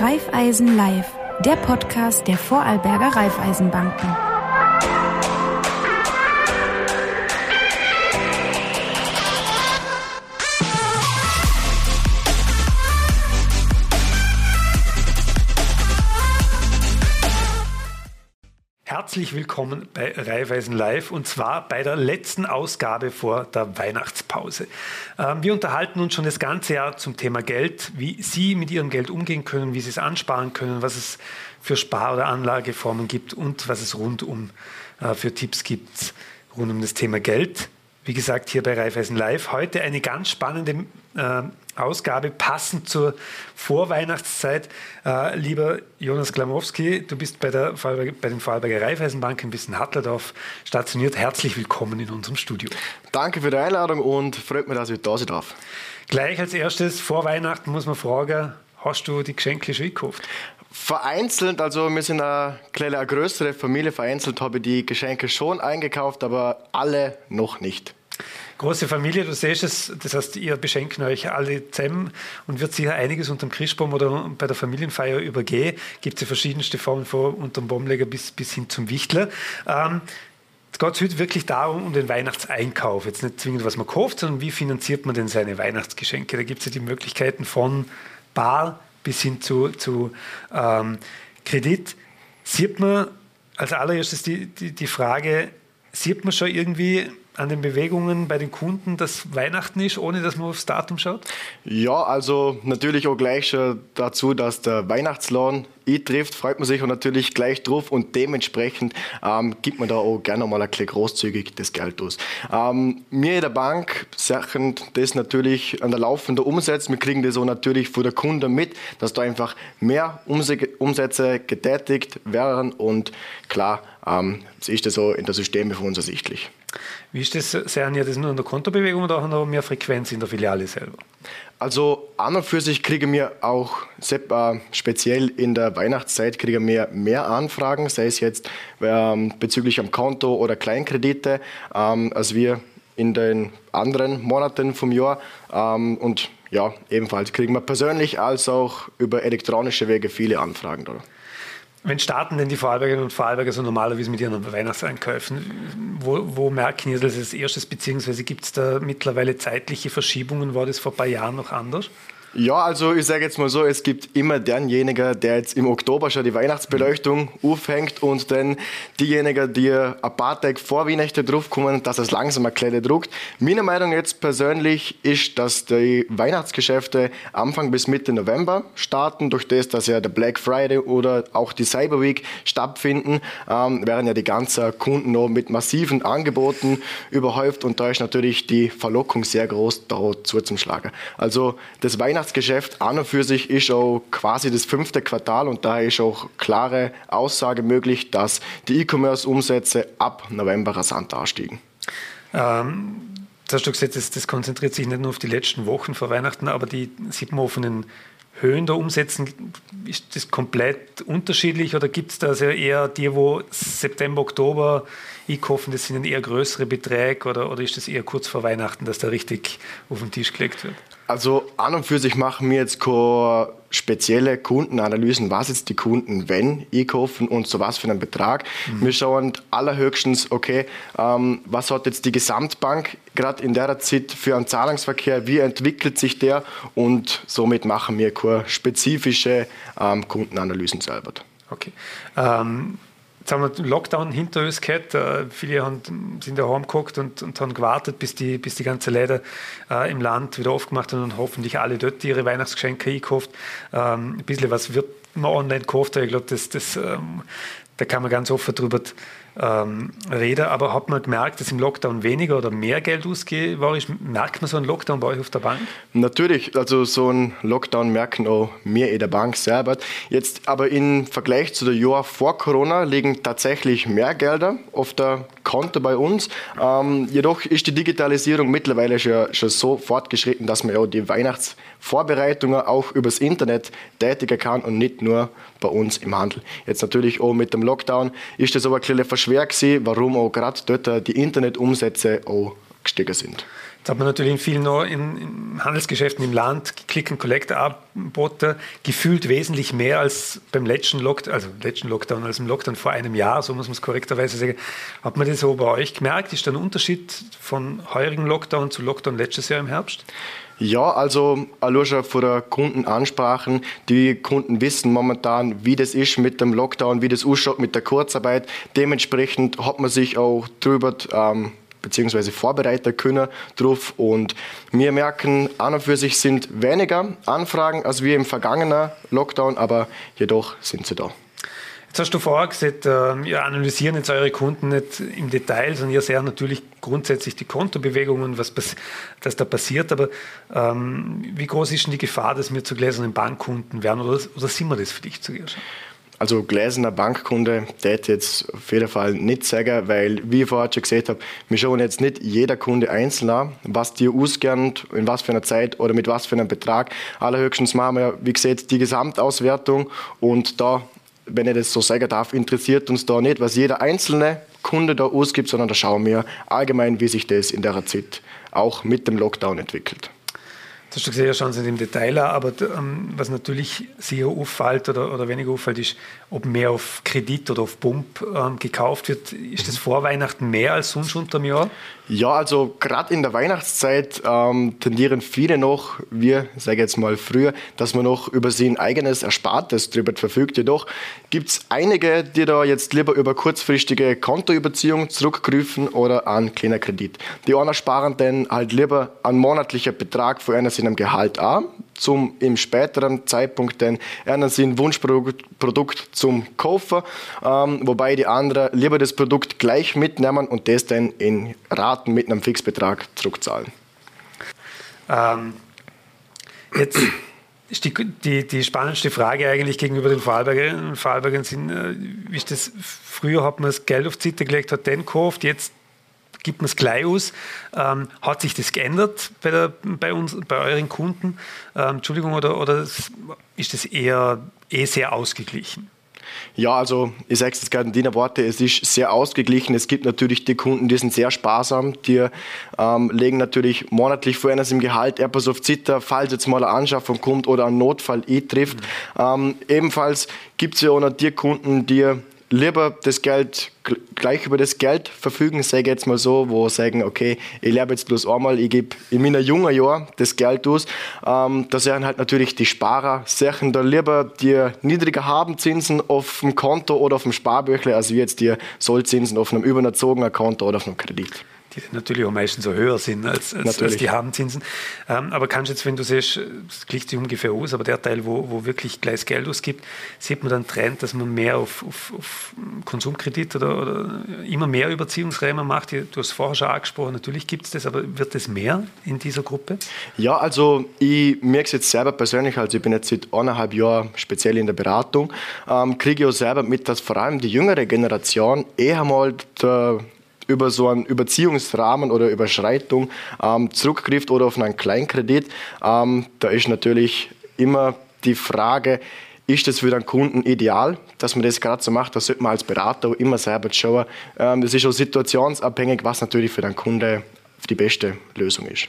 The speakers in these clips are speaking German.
Raiffeisen Live, der Podcast der Vorarlberger Raiffeisenbanken. Herzlich willkommen bei Raiffeisen Live und zwar bei der letzten Ausgabe vor der Weihnachtspause. Ähm, wir unterhalten uns schon das ganze Jahr zum Thema Geld, wie Sie mit Ihrem Geld umgehen können, wie Sie es ansparen können, was es für Spar- oder Anlageformen gibt und was es rundum äh, für Tipps gibt rund um das Thema Geld. Wie gesagt, hier bei Raiffeisen Live. Heute eine ganz spannende äh, Ausgabe, passend zur Vorweihnachtszeit. Äh, lieber Jonas Klamowski, du bist bei, der, bei den Vorarlberger Raiffeisenbanken bis in Hattledorf stationiert. Herzlich willkommen in unserem Studio. Danke für die Einladung und freut mich, dass ich da sein darf. Gleich als erstes, vor Weihnachten muss man fragen, hast du die Geschenke schon gekauft? Vereinzelt, also wir sind eine kleine, eine größere Familie, vereinzelt habe ich die Geschenke schon eingekauft, aber alle noch nicht. Große Familie, du siehst es, das heißt, ihr beschenken euch alle zusammen und wird sicher einiges unterm Christbaum oder bei der Familienfeier übergehen. Gibt es ja verschiedenste Formen von unterm Baumleger bis, bis hin zum Wichtler. Ähm, es geht heute wirklich darum, um den Weihnachtseinkauf. Jetzt nicht zwingend, was man kauft, sondern wie finanziert man denn seine Weihnachtsgeschenke. Da gibt es ja die Möglichkeiten von Bar bis hin zu, zu ähm, Kredit. Sieht man als allererstes die, die, die Frage, sieht man schon irgendwie an den Bewegungen bei den Kunden, dass Weihnachten ist, ohne dass man aufs Datum schaut? Ja, also natürlich auch gleich dazu, dass der Weihnachtslohn eintrifft, freut man sich auch natürlich gleich drauf und dementsprechend ähm, gibt man da auch gerne mal ein bisschen großzügig das Geld aus. Ähm, wir in der Bank sachen das natürlich an der laufenden Umsätze. Wir kriegen das auch natürlich von der Kunde mit, dass da einfach mehr Umsätze getätigt werden und klar, ähm, ist das so in der Systeme für uns ersichtlich. Wie ist das? Sehen ihr das nur in der Kontobewegung oder auch noch mehr Frequenz in der Filiale selber? Also an und für sich kriegen wir auch äh, speziell in der Weihnachtszeit kriegen wir mehr Anfragen, sei es jetzt ähm, bezüglich am Konto oder Kleinkredite, ähm, als wir in den anderen Monaten vom Jahr. Ähm, und ja, ebenfalls kriegen wir persönlich als auch über elektronische Wege viele Anfragen. Oder? Wenn starten denn die Vorarlbergerinnen und Vorarlberger so normalerweise mit ihren Weihnachtseinkäufen? Wo, wo merken Sie das als erstes, beziehungsweise gibt es da mittlerweile zeitliche Verschiebungen? War das vor ein paar Jahren noch anders? Ja, also ich sage jetzt mal so, es gibt immer denjenigen, der jetzt im Oktober schon die Weihnachtsbeleuchtung mhm. aufhängt und dann diejenigen, die ein paar Tage vor Weihnachten draufkommen, dass es langsam eine Kleine druckt. Meine Meinung jetzt persönlich ist, dass die Weihnachtsgeschäfte Anfang bis Mitte November starten, durch das, dass ja der Black Friday oder auch die Cyber Week stattfinden, ähm, werden ja die ganzen Kunden noch mit massiven Angeboten überhäuft und da ist natürlich die Verlockung sehr groß, da zuzumschlagen. Also das Weihnachts Weihnachtsgeschäft an und für sich ist auch quasi das fünfte Quartal und daher ist auch klare Aussage möglich, dass die E-Commerce-Umsätze ab November rasant anstiegen. Ähm, das hast du gesagt, das, das, konzentriert sich nicht nur auf die letzten Wochen vor Weihnachten, aber die sieht man auf den Höhen der Umsätze, ist das komplett unterschiedlich oder gibt es da also eher die, wo September, Oktober einkaufen, das sind eher größere Beträge oder, oder ist das eher kurz vor Weihnachten, dass da richtig auf den Tisch gelegt wird? Also an und für sich machen wir jetzt keine spezielle Kundenanalysen, was jetzt die Kunden wenn einkaufen und so was für einen Betrag. Mhm. Wir schauen allerhöchstens, okay, ähm, was hat jetzt die Gesamtbank gerade in der Zeit für einen Zahlungsverkehr, wie entwickelt sich der und somit machen wir keine spezifische ähm, Kundenanalysen selber. Okay. Ähm Jetzt haben wir den Lockdown hinter uns gehabt. Äh, viele haben, sind daheim geguckt und, und haben gewartet, bis die, bis die ganze Läden äh, im Land wieder aufgemacht haben und hoffentlich alle dort ihre Weihnachtsgeschenke gekauft. Ähm, ein bisschen was wird man online gekauft, ich glaube, das, das, ähm, da kann man ganz offen drüber ähm, reden. Aber hat man gemerkt, dass im Lockdown weniger oder mehr Geld ausgegeben war? Merkt man so einen Lockdown bei euch auf der Bank? Natürlich, also so einen Lockdown merken auch wir in der Bank selber. Jetzt aber im Vergleich zu der Jahr vor Corona liegen tatsächlich mehr Gelder auf der Konto bei uns. Ähm, jedoch ist die Digitalisierung mittlerweile schon, schon so fortgeschritten, dass man ja die Weihnachtsvorbereitungen auch übers Internet tätigen kann und nicht nur bei uns im Handel. Jetzt natürlich auch mit dem Lockdown ist das aber ein bisschen schwer gewesen, warum auch gerade dort die Internetumsätze auch gestiegen sind. Jetzt hat man natürlich in vielen in, in Handelsgeschäften im Land Click-and-Collect-Angebote gefühlt wesentlich mehr als beim letzten Lockdown, also letzten Lockdown, als im Lockdown vor einem Jahr, so muss man es korrekterweise sagen. Hat man das so bei euch gemerkt? Ist da ein Unterschied von heurigen Lockdown zu Lockdown letztes Jahr im Herbst? Ja, also allein von der Kundenansprachen. Die Kunden wissen momentan, wie das ist mit dem Lockdown, wie das ausschaut mit der Kurzarbeit. Dementsprechend hat man sich auch drüber ähm, beziehungsweise vorbereiten können drauf. Und wir merken, an und für sich sind weniger Anfragen als wir im vergangenen Lockdown, aber jedoch sind sie da. Jetzt hast du vorher gesagt, ihr analysieren jetzt eure Kunden nicht im Detail, sondern ihr seht natürlich grundsätzlich die Kontobewegungen, was das da passiert. Aber ähm, wie groß ist denn die Gefahr, dass wir zu gläsernen Bankkunden werden oder, oder sind wir das für dich zu Gershon? Also gläserner Bankkunde, der jetzt auf jeden Fall nicht sagen, weil, wie ich vorher schon gesagt habe, wir schauen jetzt nicht jeder Kunde einzeln an, was die ausgern, in was für einer Zeit oder mit was für einem Betrag. Allerhöchstens machen wir, wie gesagt, die Gesamtauswertung und da, wenn ich das so sagen darf, interessiert uns da nicht, was jeder einzelne Kunde da ausgibt, sondern da schauen wir allgemein, wie sich das in der Zeit auch mit dem Lockdown entwickelt. Das hast du gesehen, ja schon im Detail, aber ähm, was natürlich sehr auffällt oder, oder weniger auffällt, ist, ob mehr auf Kredit oder auf Pump ähm, gekauft wird. Ist das vor Weihnachten mehr als sonst unter dem Jahr? Ja, also gerade in der Weihnachtszeit ähm, tendieren viele noch, wir sage jetzt mal früher, dass man noch über sein eigenes Erspartes drüber verfügt. Jedoch gibt es einige, die da jetzt lieber über kurzfristige Kontoüberziehung zurückgreifen oder an kleiner Kredit. Die anderen sparen dann halt lieber einen monatlichen Betrag für einer seinem Gehalt an, zum im späteren Zeitpunkt dann einen sein Wunschprodukt zum Kaufen, ähm, wobei die anderen lieber das Produkt gleich mitnehmen und das dann in Raten mit einem Fixbetrag zurückzahlen. Ähm, jetzt ist die, die, die spannendste Frage eigentlich gegenüber den Vorarlbergern. Vorarlbergern sind, äh, wie ist das, früher hat man das Geld auf die Zitte gelegt, hat den gekauft, jetzt gibt man es gleich aus. Ähm, hat sich das geändert bei, der, bei, uns, bei euren Kunden? Ähm, Entschuldigung, oder, oder ist das eher eh sehr ausgeglichen? Ja, also ich sage es jetzt gerade in deiner Worte, es ist sehr ausgeglichen. Es gibt natürlich die Kunden, die sind sehr sparsam, die ähm, legen natürlich monatlich vor eines im Gehalt etwas auf Zitter, falls jetzt mal eine Anschaffung kommt oder ein Notfall eintrifft. Mhm. Ähm, ebenfalls gibt es ja auch noch die Kunden, die lieber das Geld gleich über das Geld verfügen, sage ich jetzt mal so, wo sagen, okay, ich lebe jetzt bloß einmal, ich gebe in meiner jungen Jahr das Geld aus. Ähm, da sehen halt natürlich die Sparer, sehen da lieber die niedriger haben Zinsen auf dem Konto oder auf dem Sparbüchle, als wie jetzt die Sollzinsen auf einem überzogenen Konto oder auf einem Kredit die natürlich auch meistens so höher sind als, als, als die Habenzinsen. Ähm, aber kannst jetzt, wenn du siehst, das klingt sich ungefähr aus, aber der Teil, wo, wo wirklich gleich Geld ausgibt, sieht man dann Trend, dass man mehr auf, auf, auf Konsumkredit oder, oder, immer mehr Überziehungsräume macht. Du hast vorher schon angesprochen, natürlich gibt es das, aber wird es mehr in dieser Gruppe? Ja, also ich merke es jetzt selber persönlich, also ich bin jetzt seit eineinhalb Jahren speziell in der Beratung, ähm, kriege ich auch selber mit, dass vor allem die jüngere Generation eher mal der über so einen Überziehungsrahmen oder Überschreitung ähm, zurückgreift oder auf einen Kleinkredit, ähm, da ist natürlich immer die Frage, ist das für den Kunden ideal, dass man das gerade so macht? Da sollte man als Berater immer selber schauen. Ähm, das ist auch situationsabhängig, was natürlich für den Kunde die beste Lösung ist.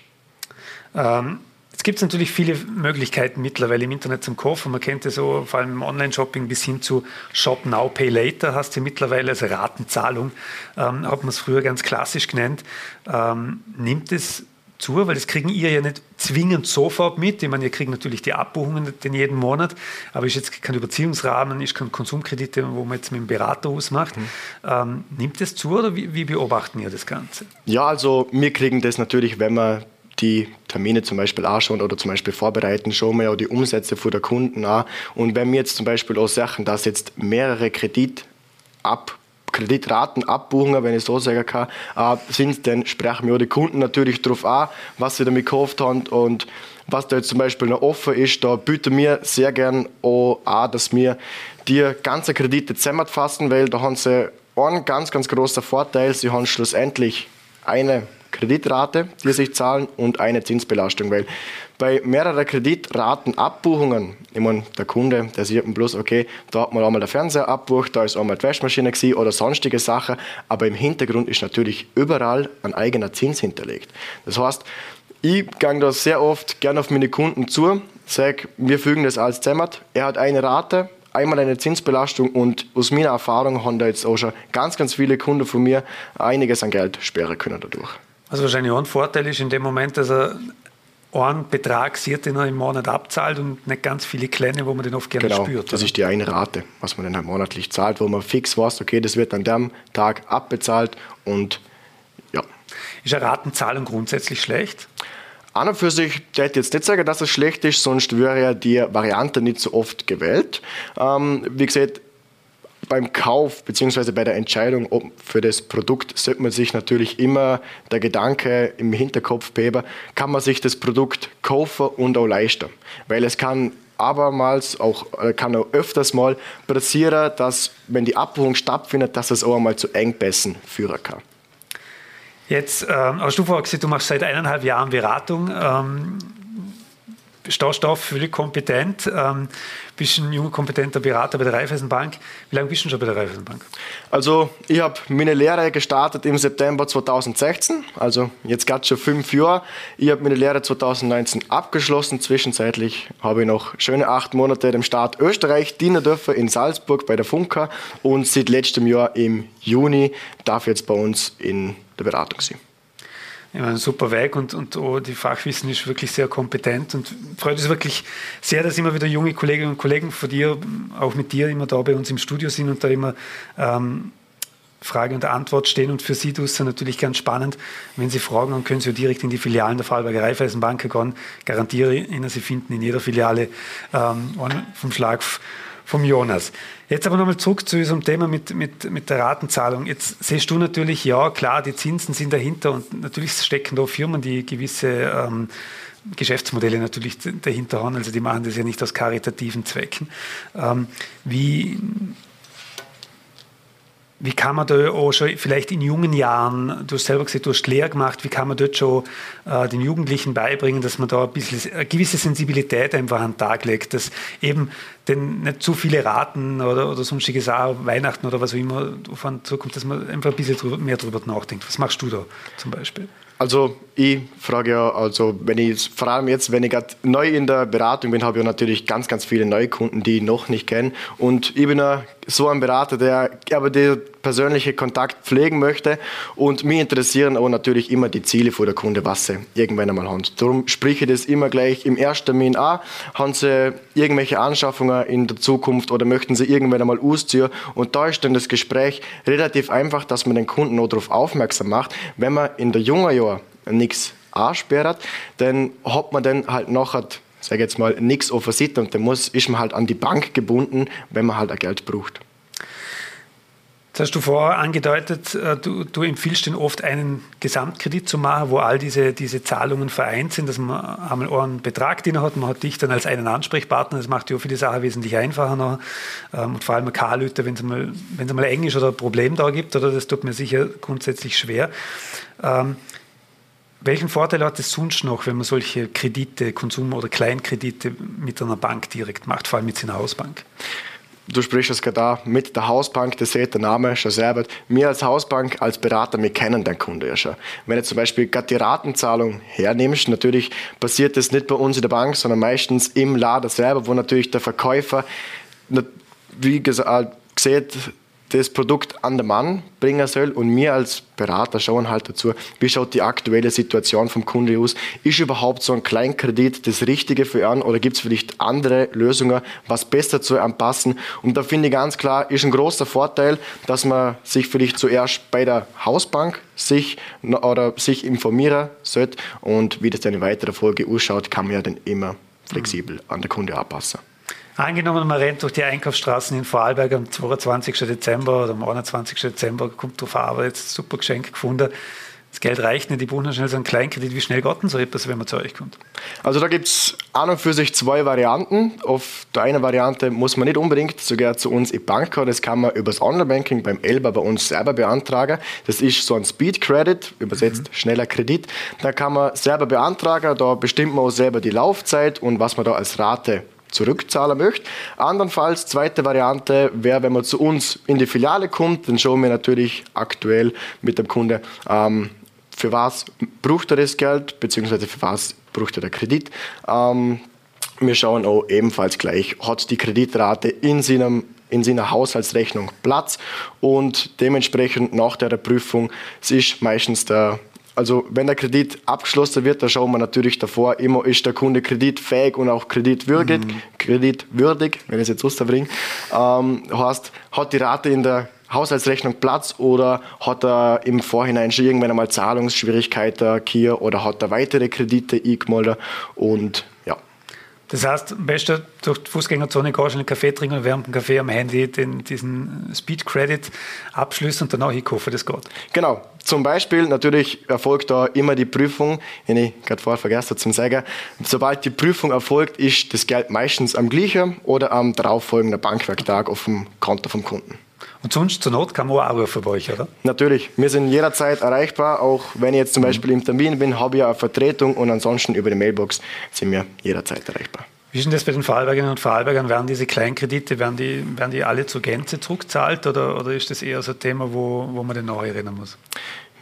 Ähm, Jetzt gibt es natürlich viele Möglichkeiten mittlerweile im Internet zum Kaufen. Man kennt es so vor allem im Online-Shopping bis hin zu Shop Now, Pay Later hast du mittlerweile, also Ratenzahlung, ähm, hat man es früher ganz klassisch genannt. Ähm, nimmt es zu, weil das kriegen ihr ja nicht zwingend sofort mit. Ich meine, ihr kriegt natürlich die Abbuchungen den jeden Monat, aber ist jetzt kein Überziehungsrahmen, ist kein Konsumkredite, wo man jetzt mit dem Berater ausmacht. Mhm. Ähm, nimmt es zu oder wie, wie beobachten ihr das Ganze? Ja, also wir kriegen das natürlich, wenn wir die Termine zum Beispiel anschauen oder zum Beispiel vorbereiten, schauen wir ja die Umsätze von der Kunden an. Und wenn wir jetzt zum Beispiel auch sagen, dass jetzt mehrere Kredit ab Kreditraten abbuchen, wenn ich so sagen kann, äh, sind, dann sprechen wir die Kunden natürlich darauf an, was sie damit gekauft haben und was da jetzt zum Beispiel noch offen ist, da bieten wir sehr gern auch an, dass wir die ganzen Kredite zusammenfassen, weil da haben sie einen ganz, ganz großen Vorteil, sie haben schlussendlich eine Kreditrate, die sich zahlen und eine Zinsbelastung, weil bei mehreren Kreditratenabbuchungen, ich meine, der Kunde, der sieht bloß, okay, da hat man einmal der Fernseher abbucht, da ist einmal die Waschmaschine gewesen oder sonstige Sachen, aber im Hintergrund ist natürlich überall ein eigener Zins hinterlegt. Das heißt, ich gehe da sehr oft gerne auf meine Kunden zu, sage, wir fügen das alles zusammen, er hat eine Rate, einmal eine Zinsbelastung und aus meiner Erfahrung haben da jetzt auch schon ganz, ganz viele Kunden von mir einiges an Geld sperren können dadurch. Also wahrscheinlich ein Vorteil ist in dem Moment, dass er einen Betrag sieht, den er im Monat abzahlt und nicht ganz viele kleine, wo man den oft gerne genau, spürt. Das oder? ist die eine Rate, was man dann halt monatlich zahlt, wo man fix weiß, okay, das wird an dem Tag abbezahlt und ja. Ist eine Ratenzahlung grundsätzlich schlecht? An und für sich ich jetzt nicht sagen, dass es schlecht ist, sonst wäre ja die Variante nicht so oft gewählt. Ähm, wie gesagt, beim Kauf bzw. bei der Entscheidung für das Produkt sollte man sich natürlich immer der Gedanke im Hinterkopf beheben, kann man sich das Produkt kaufen und auch leisten. Weil es kann abermals, auch, äh, kann auch öfters mal passieren, dass wenn die Abbuchung stattfindet, dass es auch einmal zu Engpässen führen kann. Jetzt ähm, hast du vorher gesagt, du machst seit eineinhalb Jahren Beratung. Ähm, Staustoff, völlig kompetent. Ähm, bist ein junger, kompetenter Berater bei der Raiffeisenbank. Wie lange bist du schon bei der Raiffeisenbank? Also, ich habe meine Lehre gestartet im September 2016, also jetzt gerade schon fünf Jahre. Ich habe meine Lehre 2019 abgeschlossen. Zwischenzeitlich habe ich noch schöne acht Monate dem Staat Österreich dienen dürfen in Salzburg bei der Funka und seit letztem Jahr im Juni darf ich jetzt bei uns in der Beratung sein ein super Weg und, und oh, die Fachwissen ist wirklich sehr kompetent und freut uns wirklich sehr, dass immer wieder junge Kolleginnen und Kollegen von dir, auch mit dir, immer da bei uns im Studio sind und da immer ähm, Frage und Antwort stehen. Und für Sie ist es natürlich ganz spannend. Wenn Sie Fragen haben, können Sie direkt in die Filialen der Vorarlberger Raiffeisenbank gehen. Garantiere Ihnen, Sie finden in jeder Filiale ähm, vom Schlag vom Jonas. Jetzt aber nochmal zurück zu diesem Thema mit, mit, mit der Ratenzahlung. Jetzt siehst du natürlich, ja klar, die Zinsen sind dahinter und natürlich stecken da Firmen, die gewisse ähm, Geschäftsmodelle natürlich dahinter haben. Also die machen das ja nicht aus karitativen Zwecken. Ähm, wie wie kann man da auch schon vielleicht in jungen Jahren, du hast selber gesagt, du hast Lehre gemacht, wie kann man dort schon äh, den Jugendlichen beibringen, dass man da ein bisschen eine gewisse Sensibilität einfach an den Tag legt, dass eben denn nicht zu viele Raten oder, oder sonstiges auch Weihnachten oder was auch immer von zukommt, dass man einfach ein bisschen drüber, mehr darüber nachdenkt. Was machst du da zum Beispiel? Also ich frage ja, also wenn ich vor allem jetzt, wenn ich gerade neu in der Beratung bin, habe ich natürlich ganz, ganz viele Neukunden, die ich noch nicht kenne. Und ich bin ja so ein Berater, der aber den persönlichen Kontakt pflegen möchte. Und mich interessieren auch natürlich immer die Ziele von der Kunde, was sie irgendwann einmal haben. Darum spreche ich das immer gleich im ersten Termin an. Haben sie irgendwelche Anschaffungen in der Zukunft oder möchten sie irgendwann einmal ausziehen? Und da ist dann das Gespräch relativ einfach, dass man den Kunden auch darauf aufmerksam macht, wenn man in der jungen Jahren nichts ansperrt, dann hat man dann halt nachher, sage jetzt mal, nichts der Seite und dann muss, ist man halt an die Bank gebunden, wenn man halt ein Geld braucht. Das hast du vorher angedeutet, äh, du, du, empfiehlst den oft einen Gesamtkredit zu machen, wo all diese, diese Zahlungen vereint sind, dass man einmal einen Betrag, er hat, man hat dich dann als einen Ansprechpartner, das macht ja viele Sachen wesentlich einfacher noch. Ähm, und vor allem K-Lüter, wenn es mal, mal eng oder ein Problem da gibt, oder das tut mir sicher grundsätzlich schwer. Welchen Vorteil hat es sonst noch, wenn man solche Kredite, Konsum- oder Kleinkredite mit einer Bank direkt macht, vor allem mit seiner Hausbank? Du sprichst es gerade mit der Hausbank, das sieht der Name schon selber. Wir als Hausbank, als Berater, wir kennen den Kunden ja schon. Wenn du zum Beispiel gerade die Ratenzahlung hernimmst, natürlich passiert das nicht bei uns in der Bank, sondern meistens im Laden selber, wo natürlich der Verkäufer, wie gesagt, sieht, das Produkt an den Mann bringen soll und wir als Berater schauen halt dazu, wie schaut die aktuelle Situation vom Kunde aus. Ist überhaupt so ein Kleinkredit das Richtige für ihn oder gibt es vielleicht andere Lösungen, was besser zu anpassen? Und da finde ich ganz klar, ist ein großer Vorteil, dass man sich vielleicht zuerst bei der Hausbank sich oder sich informieren sollte und wie das dann in weiterer Folge ausschaut, kann man ja dann immer flexibel an den Kunde anpassen. Angenommen, man rennt durch die Einkaufsstraßen in Vorarlberg am 22. Dezember oder am 21. Dezember, kommt drauf an, aber jetzt super Geschenk gefunden. das Geld reicht nicht, die brauchen schnell so einen Kleinkredit. Wie schnell geht denn so etwas, wenn man zu euch kommt? Also da gibt es an und für sich zwei Varianten. Auf der einen Variante muss man nicht unbedingt sogar zu uns in Bank. Das kann man über das Online-Banking beim Elba bei uns selber beantragen. Das ist so ein Speed Credit, übersetzt mhm. schneller Kredit. Da kann man selber beantragen, da bestimmt man auch selber die Laufzeit und was man da als Rate zurückzahlen möchte. Andernfalls, zweite Variante wäre, wenn man zu uns in die Filiale kommt, dann schauen wir natürlich aktuell mit dem Kunde, ähm, für was braucht er das Geld, beziehungsweise für was braucht er den Kredit. Ähm, wir schauen auch ebenfalls gleich, hat die Kreditrate in seinem in seiner Haushaltsrechnung Platz und dementsprechend nach der Prüfung, es ist meistens der also wenn der Kredit abgeschlossen wird, dann schauen wir natürlich davor immer, ist der Kunde kreditfähig und auch kreditwürdig, mhm. kreditwürdig, wenn ich es jetzt rausbringe. Ähm, heißt, hat die Rate in der Haushaltsrechnung Platz oder hat er im Vorhinein schon irgendwann einmal Zahlungsschwierigkeiten hier oder hat er weitere Kredite eingemeldet und. Das heißt, am besten durch die Fußgängerzone gehst, einen Kaffee trinken und während dem Kaffee am Handy den, diesen Speed Credit abschließen und danach einkaufen, das geht. Genau. Zum Beispiel, natürlich erfolgt da immer die Prüfung, wenn ich gerade vorher vergessen zu sagen, sobald die Prüfung erfolgt, ist das Geld meistens am gleichen oder am darauffolgenden Bankwerktag auf dem Konto vom Kunden. Und sonst zur Not kann man auch anrufen bei euch, oder? Natürlich. Wir sind jederzeit erreichbar. Auch wenn ich jetzt zum mhm. Beispiel im Termin bin, habe ich eine Vertretung und ansonsten über die Mailbox sind wir jederzeit erreichbar. Wie ist denn das bei den Vorarlbergern und Vorarlbergern? Werden diese Kleinkredite, werden die, werden die alle zur Gänze zurückzahlt oder, oder ist das eher so ein Thema, wo, wo man den neu erinnern muss?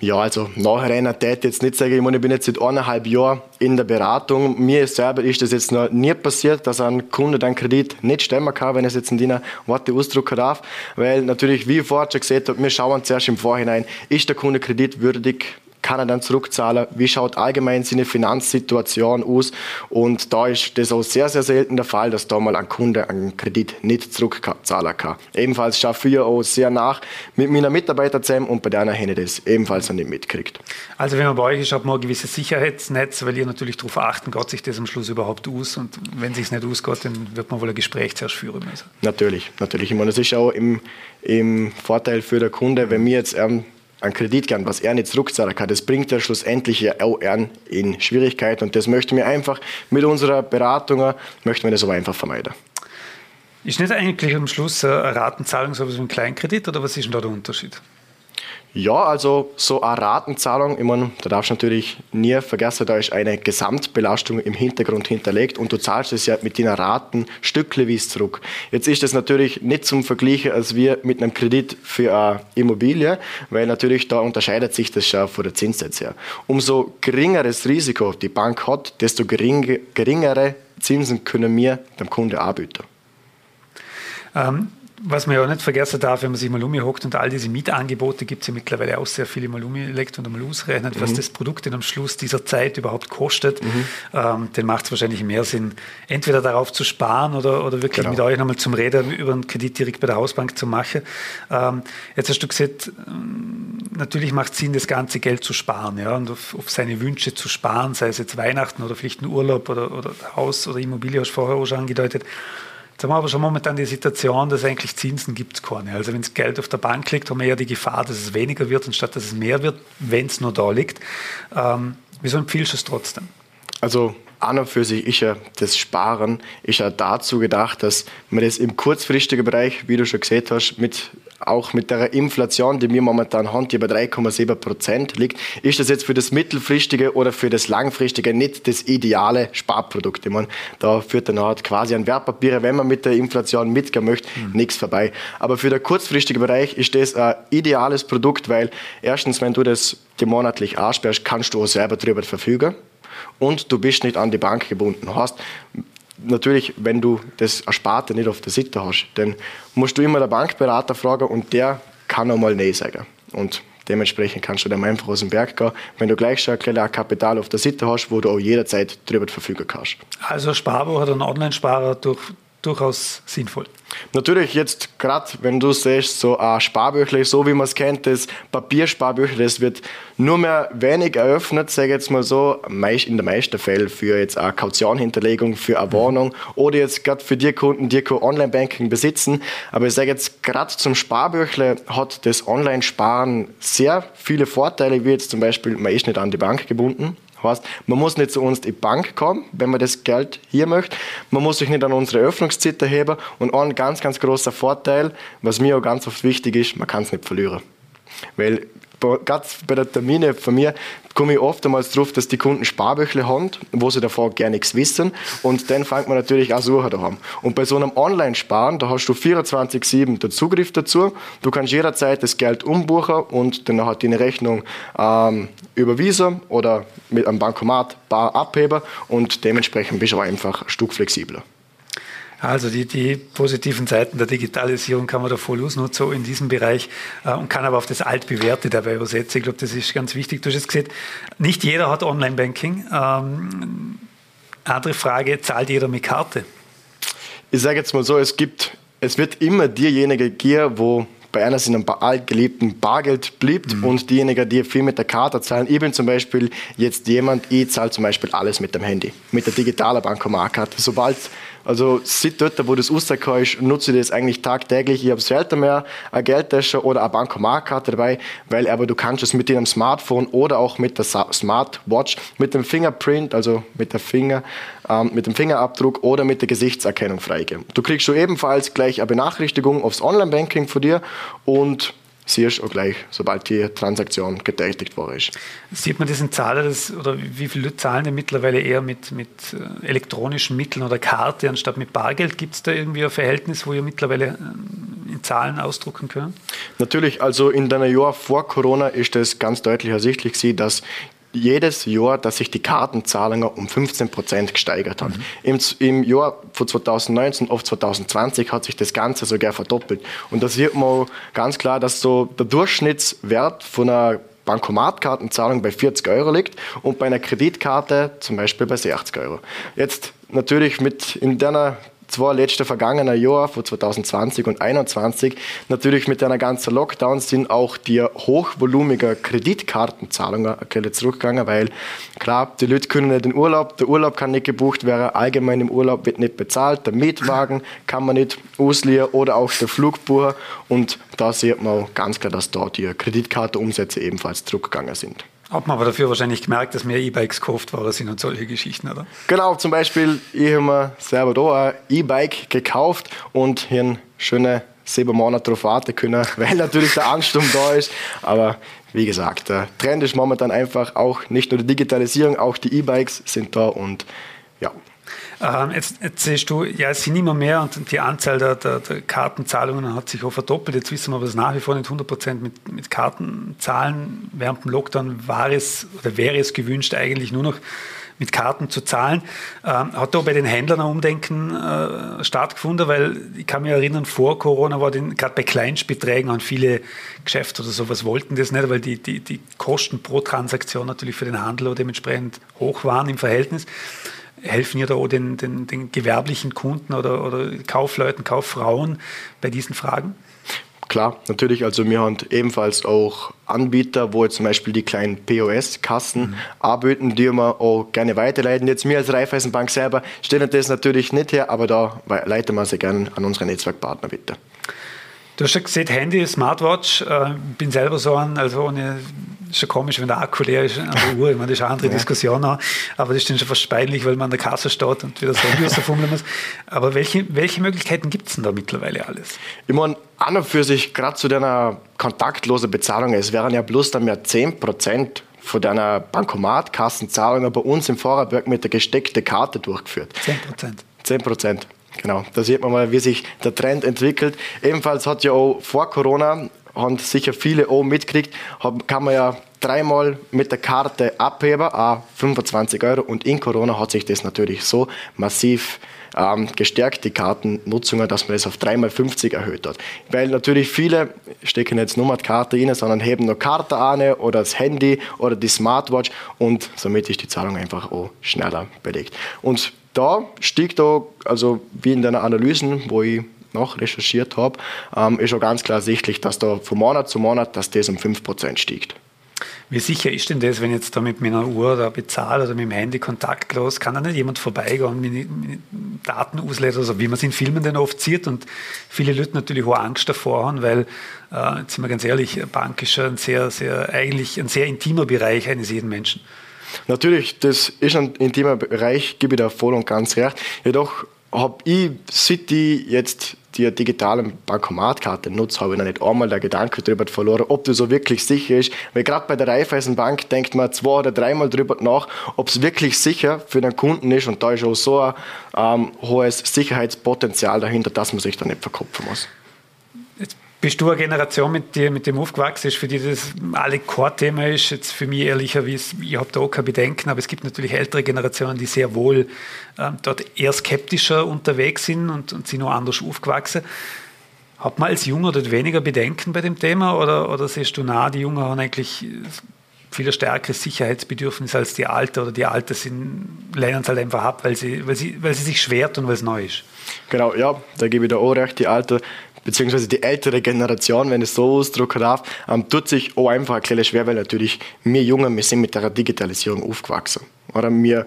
Ja, also nachher einer tät jetzt nicht sagen, ich, meine, ich bin jetzt seit eineinhalb Jahren in der Beratung. Mir selber ist das jetzt noch nie passiert, dass ein Kunde den Kredit nicht stemmen kann, wenn es jetzt in deiner Worte ausdrücken darf. Weil natürlich, wie ich vorher schon gesagt habe, wir schauen zuerst im Vorhinein, ist der Kunde kreditwürdig, kann er dann zurückzahlen? Wie schaut allgemein seine Finanzsituation aus? Und da ist das auch sehr, sehr selten der Fall, dass da mal ein Kunde einen Kredit nicht zurückzahlen kann. Ebenfalls schaffe ich auch sehr nach mit meinen Mitarbeitern zusammen und bei denen habe ich das ebenfalls nicht mitgekriegt. Also wenn man bei euch ist, hat man ein gewisses Sicherheitsnetz, weil ihr natürlich darauf achten, geht sich das am Schluss überhaupt aus und wenn es sich nicht ausgeht, dann wird man wohl ein Gespräch zuerst führen müssen. Natürlich, natürlich. Ich meine, das ist auch im, im Vorteil für den Kunde, wenn wir jetzt ähm, einen Kredit gern, was er nicht zurückzahlen kann, das bringt er schlussendlich ja auch in Schwierigkeiten und das möchten wir einfach mit unserer Beratung, möchten wir das aber einfach vermeiden. Ist nicht eigentlich am Schluss eine Ratenzahlung so wie ein Kleinkredit oder was ist denn da der Unterschied? Ja, also so eine Ratenzahlung, ich meine, da darfst du natürlich nie vergessen, da ist eine Gesamtbelastung im Hintergrund hinterlegt und du zahlst es ja mit deinen Raten stückleweise zurück. Jetzt ist das natürlich nicht zum Vergleichen als wir mit einem Kredit für eine Immobilie, weil natürlich da unterscheidet sich das schon von der Zinssätze her. Umso geringeres Risiko die Bank hat, desto geringere Zinsen können wir dem Kunde anbieten. Ähm, was man ja nicht vergessen darf, wenn man sich mal umhockt und all diese Mietangebote gibt es ja mittlerweile auch sehr viele mal umgelegt und mal ausrechnet, mhm. was das Produkt dann am Schluss dieser Zeit überhaupt kostet, mhm. ähm, dann macht es wahrscheinlich mehr Sinn, entweder darauf zu sparen oder, oder wirklich genau. mit euch nochmal zum Reden über einen Kredit direkt bei der Hausbank zu machen. Ähm, jetzt hast du gesagt, ähm, natürlich macht es Sinn, das ganze Geld zu sparen ja, und auf, auf, seine Wünsche zu sparen, sei es jetzt Weihnachten oder vielleicht ein Urlaub oder, oder Haus oder Immobilie, hast du vorher auch schon angedeutet. Jetzt haben wir aber schon momentan die Situation, dass eigentlich Zinsen gibt es keine. Also wenn das Geld auf der Bank liegt, haben wir ja die Gefahr, dass es weniger wird, anstatt dass es mehr wird, wenn es nur da liegt. Ähm, wieso empfiehlst du es trotzdem? Also an und für sich ist ja das Sparen ist ja dazu gedacht, dass man das im kurzfristigen Bereich, wie du schon gesehen hast, mit auch mit der Inflation, die wir momentan haben, die bei 3,7 Prozent liegt, ist das jetzt für das mittelfristige oder für das langfristige nicht das ideale Sparprodukt. Ich meine, da führt dann halt quasi an Wertpapiere, wenn man mit der Inflation mitgehen möchte, mhm. nichts vorbei. Aber für den kurzfristigen Bereich ist das ein ideales Produkt, weil erstens, wenn du das dir monatlich ansperrst, kannst du auch selber darüber verfügen und du bist nicht an die Bank gebunden. Hast natürlich, wenn du das Ersparte nicht auf der Seite hast, dann musst du immer den Bankberater fragen und der kann auch mal Nein sagen. Und dementsprechend kannst du dann einfach aus dem Berg gehen, wenn du gleich schon ein kleines Kapital auf der Seite hast, wo du auch jederzeit darüber verfügen kannst. Also Sparbuch oder ein Online-Sparer durch durchaus sinnvoll. Natürlich jetzt gerade, wenn du siehst, so ein Sparbüchle, so wie man es kennt, das Papiersparbüchle, das wird nur mehr wenig eröffnet, sage ich jetzt mal so, in den meisten Fällen für jetzt eine Kautionhinterlegung für eine Wohnung oder jetzt gerade für die Kunden, die kein Online-Banking besitzen. Aber ich sage jetzt gerade zum Sparbüchle hat das Online-Sparen sehr viele Vorteile, wie jetzt zum Beispiel, man ist nicht an die Bank gebunden. Heißt, man muss nicht zu uns in die Bank kommen, wenn man das Geld hier möchte. Man muss sich nicht an unsere Öffnungszeit erheben. Und ein ganz, ganz großer Vorteil, was mir auch ganz oft wichtig ist, man kann es nicht verlieren. Weil gerade bei der Termine von mir komme ich oftmals darauf, dass die Kunden Sparbüchle haben, wo sie davor gar nichts wissen. Und dann fängt man natürlich auch Suche daheim. Und bei so einem Online-Sparen, da hast du 24-7 den Zugriff dazu. Du kannst jederzeit das Geld umbuchen und dann hat deine Rechnung ähm, überwiesen oder mit einem Bankomat bar abheben und dementsprechend bist du einfach ein Stück flexibler. Also die, die positiven Seiten der Digitalisierung kann man da voll ausnutzen, so in diesem Bereich äh, und kann aber auf das Altbewährte dabei übersetzen. Ich glaube, das ist ganz wichtig. Du hast jetzt gesagt, nicht jeder hat Online-Banking. Ähm, andere Frage, zahlt jeder mit Karte? Ich sage jetzt mal so, es gibt, es wird immer diejenige gehen, wo bei einer sind ein paar altgeliebten Bargeld blieb mhm. und diejenigen, die viel mit der Karte zahlen. Ich bin zum Beispiel jetzt jemand, ich zahle zum Beispiel alles mit dem Handy, mit der digitalen Bankomatkarte. Sobald also seit dort, wo das rausgekommen ist, nutze ich das eigentlich tagtäglich. Ich habe selten mehr eine Geldtasche oder eine Bankomatkarte dabei, weil aber du kannst es mit deinem Smartphone oder auch mit der Smartwatch, mit dem Fingerprint, also mit der Finger, ähm, mit dem Fingerabdruck oder mit der Gesichtserkennung freigeben. Du kriegst schon ebenfalls gleich eine Benachrichtigung aufs Online-Banking von dir und siehst auch gleich, sobald die Transaktion getätigt worden ist. Sieht man das in Zahlen, das, oder wie viele Leute zahlen denn mittlerweile eher mit, mit äh, elektronischen Mitteln oder Karte anstatt mit Bargeld? Gibt es da irgendwie ein Verhältnis, wo ihr mittlerweile ähm, in Zahlen ausdrucken könnt? Natürlich, also in den Jahren vor Corona ist das ganz deutlich ersichtlich, dass jedes Jahr, dass sich die Kartenzahlungen um 15 Prozent gesteigert haben. Mhm. Im, Im Jahr von 2019 auf 2020 hat sich das Ganze sogar verdoppelt. Und da sieht man ganz klar, dass so der Durchschnittswert von einer Bankomatkartenzahlung bei 40 Euro liegt und bei einer Kreditkarte zum Beispiel bei 60 Euro. Jetzt natürlich mit in der zwei letzten vergangenen Jahre, von 2020 und 2021, natürlich mit einer ganzen Lockdown sind auch die hochvolumigen Kreditkartenzahlungen zurückgegangen, weil klar, die Leute können nicht in Urlaub, der Urlaub kann nicht gebucht werden, allgemein im Urlaub wird nicht bezahlt, der Mietwagen kann man nicht ausleihen oder auch der Flugbucher und da sieht man ganz klar, dass dort die Kreditkartenumsätze ebenfalls zurückgegangen sind. Hat man aber dafür wahrscheinlich gemerkt, dass mehr E-Bikes gekauft worden sind und solche Geschichten, oder? Genau, zum Beispiel, ich habe mir selber da ein E-Bike gekauft und hier einen schönen sieben Monate darauf warten können, weil natürlich der Ansturm da ist. Aber wie gesagt, der Trend ist momentan einfach auch nicht nur die Digitalisierung, auch die E-Bikes sind da und ja, ähm, jetzt, jetzt siehst du, ja, es sind immer mehr und die Anzahl der, der, der Kartenzahlungen hat sich auch verdoppelt. Jetzt wissen wir aber, dass nach wie vor nicht 100 Prozent mit, mit Karten zahlen. Während dem Lockdown war es oder wäre es gewünscht, eigentlich nur noch mit Karten zu zahlen. Ähm, hat da bei den Händlern ein Umdenken äh, stattgefunden? Weil ich kann mich erinnern, vor Corona war gerade bei Kleinstbeträgen an viele Geschäfte oder sowas wollten das nicht, weil die, die, die Kosten pro Transaktion natürlich für den Handel dementsprechend hoch waren im Verhältnis helfen ihr da auch den, den, den gewerblichen Kunden oder, oder Kaufleuten, Kauffrauen bei diesen Fragen? Klar, natürlich. Also wir haben ebenfalls auch Anbieter, wo jetzt zum Beispiel die kleinen POS-Kassen mhm. anbieten, die wir auch gerne weiterleiten. Jetzt wir als Raiffeisenbank selber stellen das natürlich nicht her, aber da leiten wir sie gerne an unsere Netzwerkpartner bitte. Du hast schon gesehen, Handy, Smartwatch, äh, bin selber so ein, also ohne ist schon komisch, wenn der Akku leer ist an der Uhr. Ich meine, das ist eine andere ja. Diskussion auch. Aber das ist dann schon fast peinlich, weil man an der Kasse steht und wieder so fummeln muss. Aber welche, welche Möglichkeiten gibt es denn da mittlerweile alles? Ich meine, an und für sich, gerade zu deiner kontaktlosen Bezahlung, es wären ja bloß dann mehr 10 Prozent von deiner Bankomatkassenzahlung bei uns im Vorarlberg mit der gesteckten Karte durchgeführt. 10 Prozent? 10 Prozent. Genau, da sieht man mal, wie sich der Trend entwickelt. Ebenfalls hat ja auch vor Corona haben sicher viele auch mitgekriegt, kann man ja dreimal mit der Karte abheben, auch 25 Euro. Und in Corona hat sich das natürlich so massiv ähm, gestärkt, die Kartennutzung, dass man das auf 3x50 erhöht hat. Weil natürlich viele stecken jetzt nur die Karte rein, sondern heben nur Karte an oder das Handy oder die Smartwatch und somit ist die Zahlung einfach auch schneller belegt. Und da stieg da, also wie in deiner Analysen, wo ich noch recherchiert habe, ähm, ist schon ganz klar sichtlich, dass da von Monat zu Monat, dass das um 5% stiegt. Wie sicher ist denn das, wenn ich jetzt da mit meiner Uhr da bezahle oder mit dem Handy kontaktlos, kann da nicht jemand vorbeigehen und meine, meine Daten auslesen, also wie man es in Filmen denn oft sieht und viele Leute natürlich auch Angst davor haben, weil, äh, jetzt sind wir ganz ehrlich, Bank ist schon ein sehr, sehr, eigentlich ein sehr intimer Bereich eines jeden Menschen. Natürlich, das ist ein intimer Bereich, gebe ich da voll und ganz recht. Jedoch habe ich, seit ich jetzt die digitale Bankomatkarte nutze, habe ich noch nicht einmal der Gedanke darüber verloren, ob das so wirklich sicher ist. Weil gerade bei der Raiffeisenbank denkt man zwei oder dreimal darüber nach, ob es wirklich sicher für den Kunden ist. Und da ist auch so ein ähm, hohes Sicherheitspotenzial dahinter, dass man sich da nicht verkopfen muss. Bist du eine Generation, mit, die, mit dem aufgewachsen ist, für die das alle Core-Thema ist? Jetzt für mich ehrlicherweise, ich habe da auch keine Bedenken, aber es gibt natürlich ältere Generationen, die sehr wohl äh, dort eher skeptischer unterwegs sind und, und sind noch anders aufgewachsen. Hat man als Junger dort weniger Bedenken bei dem Thema oder, oder siehst du nah, die Jungen haben eigentlich viel stärkeres Sicherheitsbedürfnis als die Alten oder die Alten sind, lehnen es halt einfach ab, weil sie, weil, sie, weil sie sich schwer tun, weil es neu ist. Genau, ja, da gebe ich da auch recht. Die Alten beziehungsweise die ältere Generation, wenn ich es so ausdrücken darf, ähm, tut sich auch einfach ein bisschen schwer, weil natürlich wir Jungen, wir sind mit der Digitalisierung aufgewachsen. Oder wir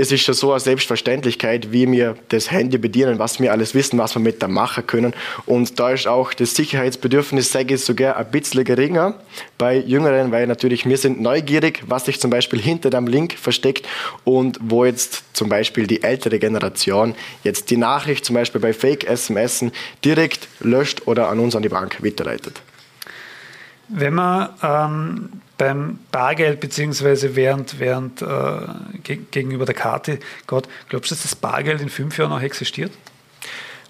es ist schon so eine Selbstverständlichkeit, wie wir das Handy bedienen, was wir alles wissen, was wir mit da machen können. Und da ist auch das Sicherheitsbedürfnis, sage ich sogar, ein bisschen geringer bei Jüngeren, weil natürlich wir sind neugierig, was sich zum Beispiel hinter dem Link versteckt und wo jetzt zum Beispiel die ältere Generation jetzt die Nachricht zum Beispiel bei Fake-SMS direkt löscht oder an uns an die Bank weiterleitet. Wenn man ähm, beim Bargeld beziehungsweise während, während äh, gegenüber der Karte geht, glaubst du, dass das Bargeld in fünf Jahren noch existiert?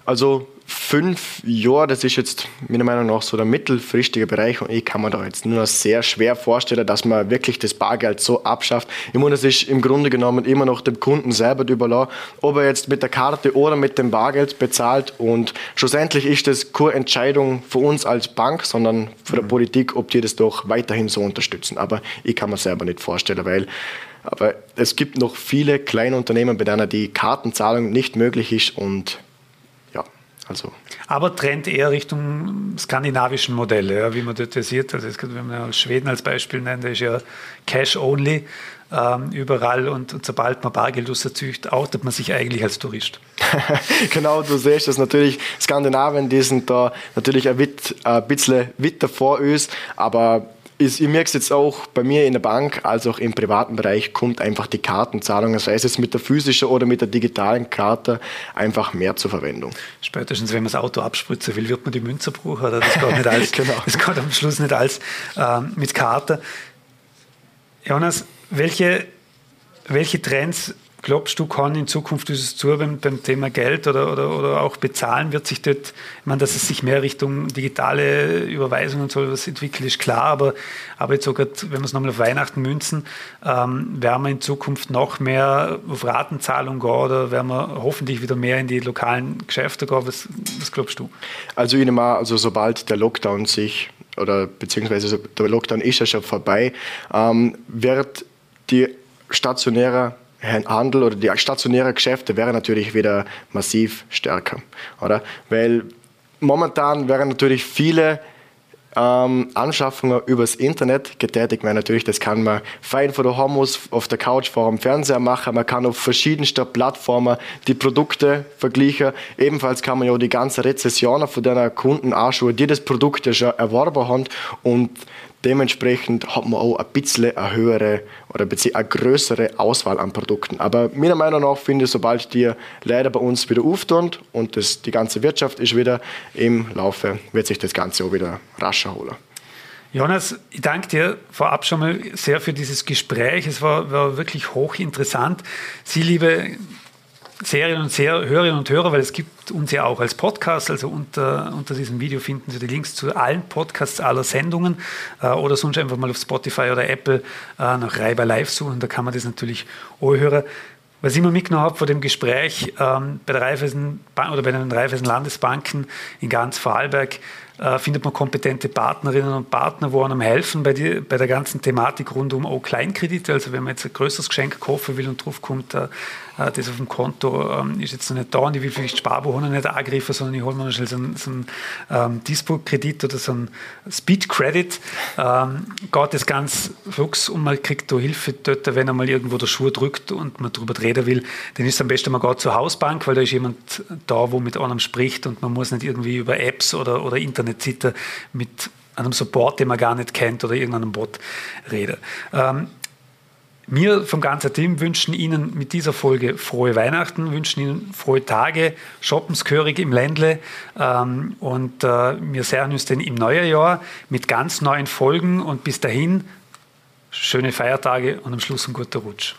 Also fünf Jahre, das ist jetzt meiner Meinung nach so der mittelfristige Bereich und ich kann mir da jetzt nur sehr schwer vorstellen, dass man wirklich das Bargeld so abschafft. Ich meine, das ist im Grunde genommen immer noch dem Kunden selber überlassen, ob er jetzt mit der Karte oder mit dem Bargeld bezahlt und schlussendlich ist das keine Entscheidung für uns als Bank, sondern für die mhm. Politik, ob die das doch weiterhin so unterstützen. Aber ich kann mir selber nicht vorstellen, weil aber es gibt noch viele kleine Unternehmen, bei denen die Kartenzahlung nicht möglich ist und also. Aber Trend eher Richtung skandinavischen Modelle, ja, wie man dort sieht. Also wenn man Schweden als Beispiel nennt, ist ja Cash-only ähm, überall und, und, sobald man Bargeld auserzügt, outet man sich eigentlich als Tourist. genau, du siehst das natürlich. Skandinavien, die sind da natürlich ein, bisschen weiter vor uns, aber ist, ich merke es jetzt auch bei mir in der Bank, als auch im privaten Bereich, kommt einfach die Kartenzahlung, sei es jetzt mit der physischen oder mit der digitalen Karte, einfach mehr zur Verwendung. Spätestens, wenn man das Auto abspritzen will, wird man die Münze brauchen. Oder? Das geht nicht alles, genau. das geht am Schluss nicht alles ähm, mit Karte. Jonas, welche, welche Trends glaubst du, kann in Zukunft dieses zu beim, beim Thema Geld oder, oder, oder auch Bezahlen wird sich dort, ich meine, dass es sich mehr Richtung digitale Überweisungen und so was entwickelt, ist klar, aber, aber jetzt sogar, wenn wir es nochmal auf Weihnachten münzen, ähm, werden wir in Zukunft noch mehr auf Ratenzahlung gehen oder werden wir hoffentlich wieder mehr in die lokalen Geschäfte gehen? Was, was glaubst du? Also ich nehme also sobald der Lockdown sich oder beziehungsweise der Lockdown ist ja schon vorbei, ähm, wird die stationäre Handel oder die stationären Geschäfte wären natürlich wieder massiv stärker, oder? Weil momentan wären natürlich viele ähm, Anschaffungen übers Internet getätigt werden. Natürlich, das kann man fein von der Homos auf der Couch vor dem Fernseher machen. Man kann auf verschiedensten Plattformen die Produkte vergleichen. Ebenfalls kann man ja die ganze Rezessionen von den Kunden anschauen, die das Produkt ja schon erworben haben und Dementsprechend hat man auch ein bisschen eine höhere oder eine größere Auswahl an Produkten. Aber meiner Meinung nach finde ich, sobald die leider bei uns wieder auftun und das, die ganze Wirtschaft ist wieder im Laufe, wird sich das Ganze auch wieder rascher holen. Jonas, ich danke dir vorab schon mal sehr für dieses Gespräch. Es war, war wirklich hochinteressant. Sie, liebe Serien und Ser Hörerinnen und Hörer, weil es gibt uns ja auch als Podcast, also unter, unter diesem Video finden Sie die Links zu allen Podcasts aller Sendungen äh, oder sonst einfach mal auf Spotify oder Apple äh, nach Reiber Live suchen, da kann man das natürlich auch hören. Was ich immer mitgenommen habe von dem Gespräch ähm, bei der Raiffeisen oder bei den Raiffeisen Landesbanken in ganz Vorarlberg, äh, findet man kompetente Partnerinnen und Partner, wo einem helfen bei, die, bei der ganzen Thematik rund um auch Kleinkredite. Also wenn man jetzt ein größeres Geschenk kaufen will und drauf kommt, äh, das auf dem Konto ähm, ist jetzt noch nicht da und ich will vielleicht Sparbuch nicht angreifen, sondern ich hole mir noch schnell so einen, so einen ähm, Dispo-Kredit oder so einen Speed-Credit, ähm, geht das ganz fix und man kriegt da Hilfe dort, wenn einmal irgendwo der Schuh drückt und man darüber reden will, dann ist es am besten, man geht zur Hausbank, weil da ist jemand da, wo mit einem spricht und man muss nicht irgendwie über Apps oder, oder Internetseiten mit einem Support, den man gar nicht kennt oder irgendeinem Bot reden. Ähm, wir vom ganzen Team wünschen Ihnen mit dieser Folge frohe Weihnachten, wünschen Ihnen frohe Tage, shoppensgehörig im Ländle ähm, und äh, wir sehen uns dann im neuen Jahr mit ganz neuen Folgen und bis dahin schöne Feiertage und am Schluss ein guter Rutsch.